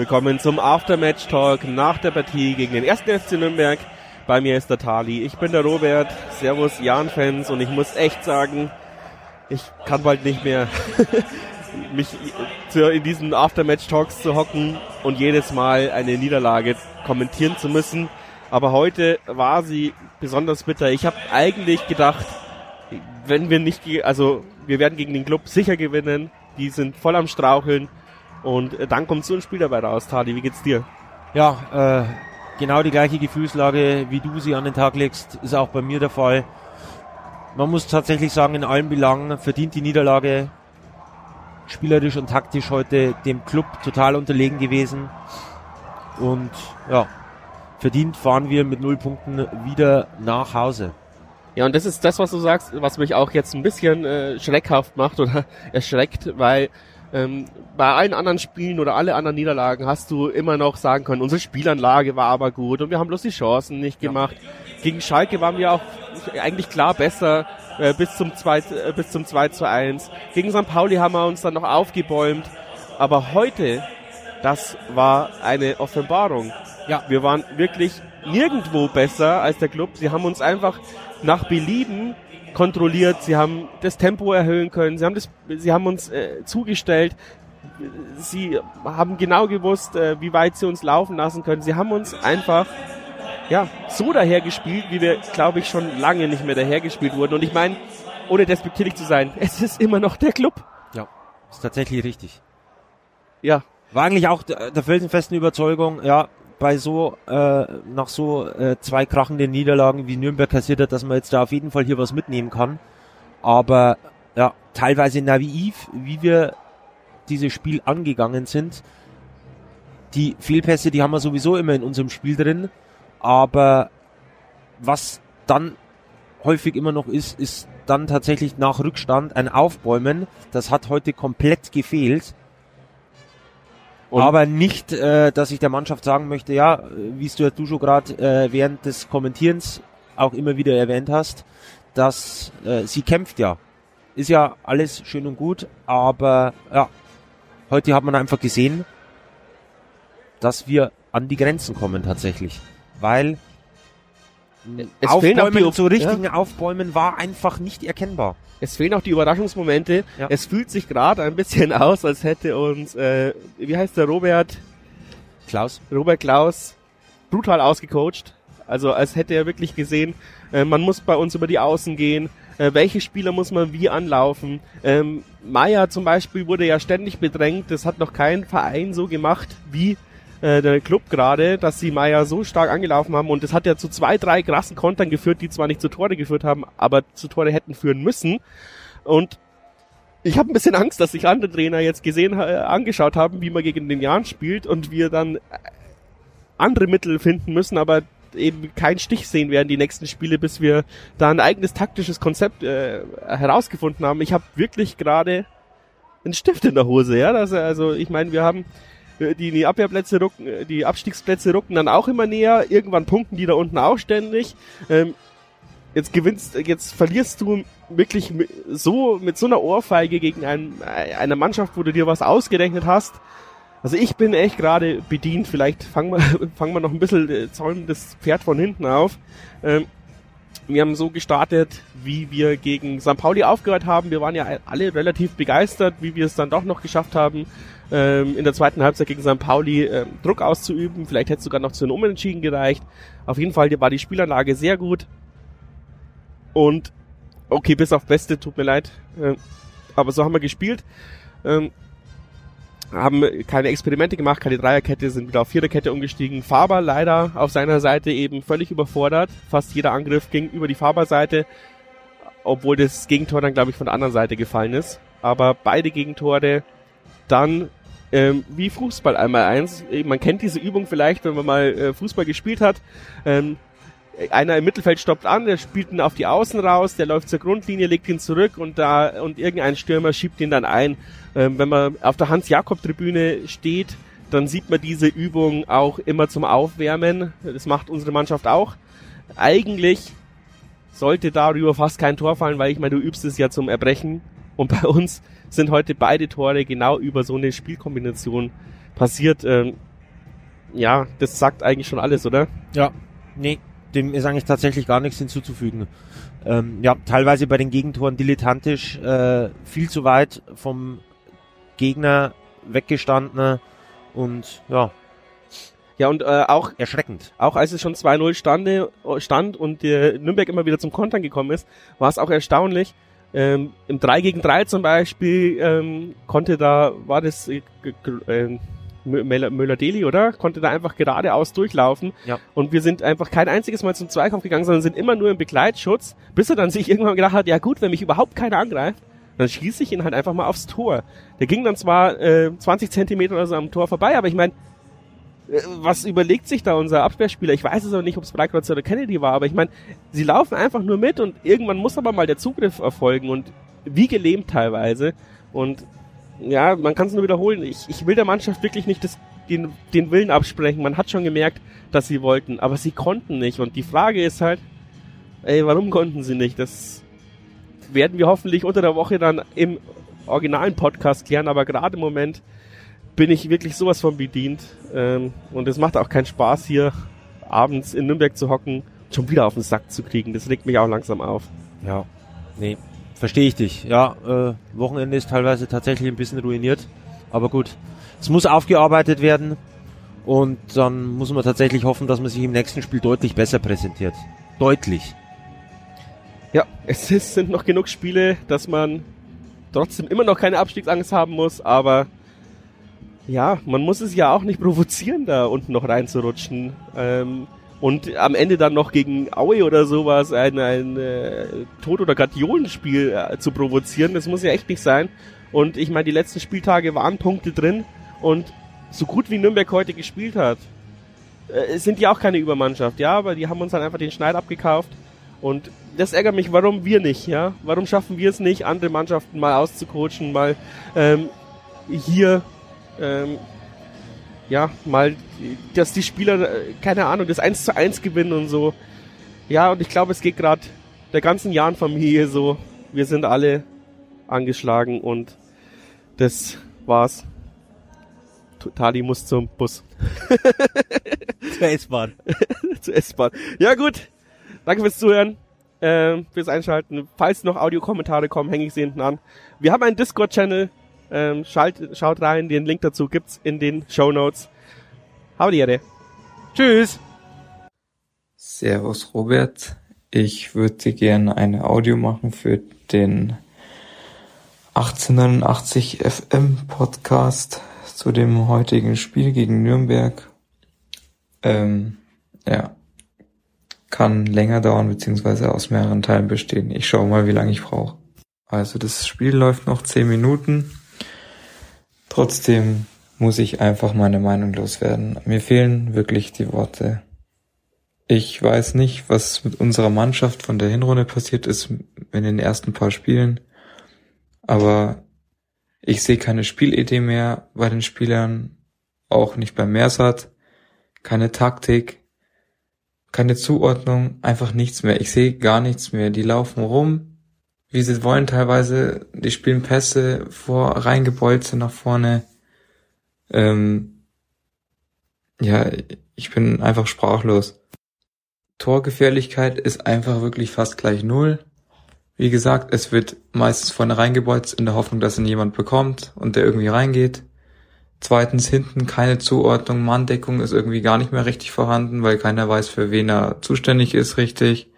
Willkommen zum Aftermatch Talk nach der Partie gegen den ersten FC Nürnberg. Bei mir ist der Tali. Ich bin der Robert. Servus Jan-Fans und ich muss echt sagen, ich kann bald nicht mehr mich in diesen Aftermatch Talks zu hocken und jedes Mal eine Niederlage kommentieren zu müssen. Aber heute war sie besonders bitter. Ich habe eigentlich gedacht, wenn wir nicht, also wir werden gegen den Club sicher gewinnen. Die sind voll am Straucheln. Und äh, dann kommt so ein Spiel dabei raus, Tadi. Wie geht's dir? Ja, äh, genau die gleiche Gefühlslage, wie du sie an den Tag legst, ist auch bei mir der Fall. Man muss tatsächlich sagen, in allen Belangen verdient die Niederlage spielerisch und taktisch heute dem Club total unterlegen gewesen. Und ja, verdient fahren wir mit null Punkten wieder nach Hause. Ja, und das ist das, was du sagst, was mich auch jetzt ein bisschen äh, schreckhaft macht oder erschreckt, weil ähm, bei allen anderen Spielen oder alle anderen Niederlagen hast du immer noch sagen können, unsere Spielanlage war aber gut und wir haben bloß die Chancen nicht gemacht. Ja. Gegen Schalke waren wir auch eigentlich klar besser äh, bis zum 2 äh, bis zum 2 zu 1. Gegen St. Pauli haben wir uns dann noch aufgebäumt, aber heute das war eine Offenbarung. Ja, wir waren wirklich nirgendwo besser als der Club. Sie haben uns einfach nach Belieben kontrolliert, sie haben das Tempo erhöhen können, sie haben das, sie haben uns äh, zugestellt, sie haben genau gewusst, äh, wie weit sie uns laufen lassen können. Sie haben uns einfach ja so dahergespielt, wie wir, glaube ich, schon lange nicht mehr dahergespielt wurden. Und ich meine, ohne despektierlich zu sein, es ist immer noch der Club. Ja, ist tatsächlich richtig. Ja. War eigentlich auch der, der felsenfesten Überzeugung, ja, bei so, äh, nach so äh, zwei krachenden Niederlagen wie Nürnberg kassiert hat, dass man jetzt da auf jeden Fall hier was mitnehmen kann. Aber ja, teilweise naiv, wie wir dieses Spiel angegangen sind. Die Fehlpässe, die haben wir sowieso immer in unserem Spiel drin. Aber was dann häufig immer noch ist, ist dann tatsächlich nach Rückstand ein Aufbäumen. Das hat heute komplett gefehlt. Und aber nicht, äh, dass ich der Mannschaft sagen möchte, ja, wie du, du schon gerade äh, während des Kommentierens auch immer wieder erwähnt hast, dass äh, sie kämpft ja. Ist ja alles schön und gut, aber ja, heute hat man einfach gesehen, dass wir an die Grenzen kommen tatsächlich. Weil es Aufbäumen zu richtigen ja. Aufbäumen war einfach nicht erkennbar. Es fehlen auch die Überraschungsmomente. Ja. Es fühlt sich gerade ein bisschen aus, als hätte uns, äh, wie heißt der Robert? Klaus. Robert Klaus brutal ausgecoacht. Also als hätte er wirklich gesehen, äh, man muss bei uns über die Außen gehen. Äh, welche Spieler muss man wie anlaufen? Ähm, Meier zum Beispiel wurde ja ständig bedrängt. Das hat noch kein Verein so gemacht wie äh, der Club gerade, dass sie Meier so stark angelaufen haben und es hat ja zu zwei, drei krassen Kontern geführt, die zwar nicht zu Tore geführt haben, aber zu Tore hätten führen müssen. Und ich habe ein bisschen Angst, dass sich andere Trainer jetzt gesehen, äh, angeschaut haben, wie man gegen den Jan spielt und wir dann äh, andere Mittel finden müssen, aber eben keinen Stich sehen werden die nächsten Spiele, bis wir da ein eigenes taktisches Konzept äh, herausgefunden haben. Ich habe wirklich gerade einen Stift in der Hose, ja. Das, also ich meine, wir haben die, die Abwehrplätze rucken, äh, die Abstiegsplätze rucken dann auch immer näher. Irgendwann punkten die da unten auch ständig. Ähm, jetzt gewinnst, jetzt verlierst du wirklich so mit so einer Ohrfeige gegen ein, äh, eine Mannschaft, wo du dir was ausgerechnet hast. Also ich bin echt gerade bedient. Vielleicht fangen wir, fangen wir noch ein bisschen zäumen das Pferd von hinten auf. Ähm, wir haben so gestartet, wie wir gegen St. Pauli aufgehört haben. Wir waren ja alle relativ begeistert, wie wir es dann doch noch geschafft haben, ähm, in der zweiten Halbzeit gegen St. Pauli ähm, Druck auszuüben. Vielleicht hätte es sogar noch zu einem Unentschieden gereicht. Auf jeden Fall war die Spielanlage sehr gut. Und okay, bis auf Beste, tut mir leid. Äh, aber so haben wir gespielt. Ähm, haben keine Experimente gemacht, keine Dreierkette, sind wieder auf Viererkette umgestiegen. Faber leider auf seiner Seite eben völlig überfordert. Fast jeder Angriff ging über die Faber-Seite, obwohl das Gegentor dann, glaube ich, von der anderen Seite gefallen ist. Aber beide Gegentore dann ähm, wie Fußball einmal eins. Man kennt diese Übung vielleicht, wenn man mal äh, Fußball gespielt hat. Ähm, einer im Mittelfeld stoppt an, der spielt ihn auf die Außen raus, der läuft zur Grundlinie, legt ihn zurück und da und irgendein Stürmer schiebt ihn dann ein. Ähm, wenn man auf der Hans-Jakob-Tribüne steht, dann sieht man diese Übung auch immer zum Aufwärmen. Das macht unsere Mannschaft auch. Eigentlich sollte darüber fast kein Tor fallen, weil ich meine, du übst es ja zum Erbrechen Und bei uns sind heute beide Tore genau über so eine Spielkombination passiert. Ähm, ja, das sagt eigentlich schon alles, oder? Ja, nee, dem ist eigentlich tatsächlich gar nichts hinzuzufügen. Ähm, ja, teilweise bei den Gegentoren dilettantisch, äh, viel zu weit vom Gegner weggestanden und ja. Ja, und äh, auch erschreckend. Auch als es schon 2-0 stande, stand und der Nürnberg immer wieder zum Kontern gekommen ist, war es auch erstaunlich. Ähm, Im 3 gegen 3 zum Beispiel ähm, konnte da, war das äh, äh, Müller-Deli, oder? Konnte da einfach geradeaus durchlaufen. Ja. Und wir sind einfach kein einziges Mal zum Zweikampf gegangen, sondern sind immer nur im Begleitschutz, bis er dann sich irgendwann gedacht hat, ja gut, wenn mich überhaupt keiner angreift, dann schieße ich ihn halt einfach mal aufs Tor. Der ging dann zwar äh, 20 Zentimeter oder so am Tor vorbei, aber ich meine, was überlegt sich da unser Abwehrspieler? Ich weiß es aber nicht, ob es Breitkreuz oder Kennedy war, aber ich meine, sie laufen einfach nur mit und irgendwann muss aber mal der Zugriff erfolgen und wie gelähmt teilweise. Und ja, man kann es nur wiederholen. Ich, ich will der Mannschaft wirklich nicht das, den, den Willen absprechen. Man hat schon gemerkt, dass sie wollten, aber sie konnten nicht. Und die Frage ist halt, ey, warum konnten sie nicht? Das werden wir hoffentlich unter der Woche dann im originalen Podcast klären, aber gerade im Moment bin ich wirklich sowas von bedient. Ähm, und es macht auch keinen Spaß, hier abends in Nürnberg zu hocken, schon wieder auf den Sack zu kriegen. Das regt mich auch langsam auf. Ja, nee, verstehe ich dich. Ja, äh, Wochenende ist teilweise tatsächlich ein bisschen ruiniert. Aber gut, es muss aufgearbeitet werden. Und dann muss man tatsächlich hoffen, dass man sich im nächsten Spiel deutlich besser präsentiert. Deutlich. Ja, es ist, sind noch genug Spiele, dass man trotzdem immer noch keine Abstiegsangst haben muss, aber ja, man muss es ja auch nicht provozieren, da unten noch reinzurutschen. Ähm, und am Ende dann noch gegen Aue oder sowas ein, ein äh, Tod- oder Gardiolenspiel äh, zu provozieren, das muss ja echt nicht sein. Und ich meine, die letzten Spieltage waren Punkte drin und so gut wie Nürnberg heute gespielt hat, äh, sind die auch keine Übermannschaft, ja, aber die haben uns dann einfach den Schneid abgekauft. Und das ärgert mich, warum wir nicht, ja? Warum schaffen wir es nicht, andere Mannschaften mal auszucoachen, mal ähm, hier ähm, ja, mal, dass die Spieler, äh, keine Ahnung, das 1 zu 1 gewinnen und so. Ja, und ich glaube, es geht gerade der ganzen Jahren Familie so. Wir sind alle angeschlagen und das war's. Tali muss zum Bus. Zur S-Bahn. Zur S-Bahn. Ja gut. Danke fürs Zuhören. Äh, fürs Einschalten. Falls noch Audiokommentare kommen, hänge ich sie hinten an. Wir haben einen Discord-Channel, ähm, schalt, schaut rein, den Link dazu gibt's in den Show Notes. Hau die Erde. Tschüss. Servus Robert. Ich würde gerne eine Audio machen für den 1889 FM Podcast zu dem heutigen Spiel gegen Nürnberg. Ähm, ja, kann länger dauern beziehungsweise aus mehreren Teilen bestehen. Ich schaue mal, wie lange ich brauche. Also das Spiel läuft noch 10 Minuten. Trotzdem muss ich einfach meine Meinung loswerden. Mir fehlen wirklich die Worte. Ich weiß nicht, was mit unserer Mannschaft von der Hinrunde passiert ist in den ersten paar Spielen, aber ich sehe keine Spielidee mehr bei den Spielern, auch nicht bei Mersat, keine Taktik, keine Zuordnung, einfach nichts mehr. Ich sehe gar nichts mehr. Die laufen rum, wie sie wollen teilweise, die spielen Pässe vor, reingebolze nach vorne. Ähm, ja, ich bin einfach sprachlos. Torgefährlichkeit ist einfach wirklich fast gleich null. Wie gesagt, es wird meistens vorne reingebolzt in der Hoffnung, dass ihn jemand bekommt und der irgendwie reingeht. Zweitens hinten keine Zuordnung, Manndeckung ist irgendwie gar nicht mehr richtig vorhanden, weil keiner weiß, für wen er zuständig ist richtig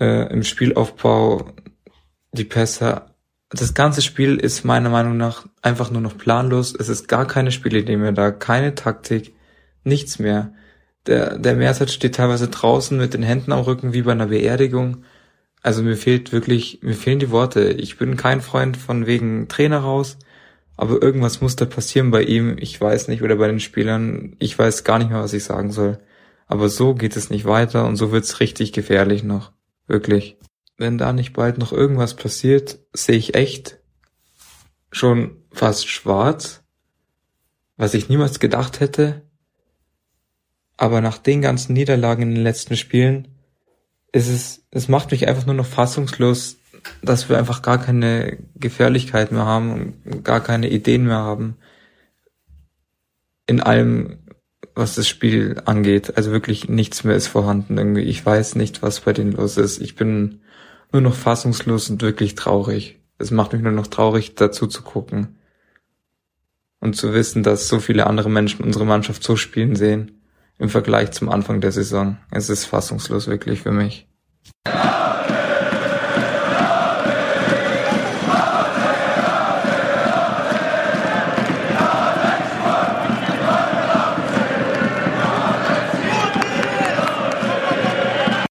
äh, im Spielaufbau, die Pässe. Das ganze Spiel ist meiner Meinung nach einfach nur noch planlos. Es ist gar keine Spielidee mehr da, keine Taktik, nichts mehr. Der, der Mersat steht teilweise draußen mit den Händen am Rücken wie bei einer Beerdigung. Also mir fehlt wirklich, mir fehlen die Worte. Ich bin kein Freund von wegen Trainer raus, aber irgendwas muss da passieren bei ihm. Ich weiß nicht, oder bei den Spielern. Ich weiß gar nicht mehr, was ich sagen soll. Aber so geht es nicht weiter und so wird's richtig gefährlich noch. Wirklich. Wenn da nicht bald noch irgendwas passiert, sehe ich echt schon fast schwarz, was ich niemals gedacht hätte. Aber nach den ganzen Niederlagen in den letzten Spielen es ist, es macht mich einfach nur noch fassungslos, dass wir einfach gar keine Gefährlichkeit mehr haben und gar keine Ideen mehr haben. In allem, was das Spiel angeht. Also wirklich nichts mehr ist vorhanden irgendwie. Ich weiß nicht, was bei denen los ist. Ich bin nur noch fassungslos und wirklich traurig. Es macht mich nur noch traurig, dazu zu gucken. Und zu wissen, dass so viele andere Menschen unsere Mannschaft so spielen sehen im Vergleich zum Anfang der Saison. Es ist fassungslos wirklich für mich.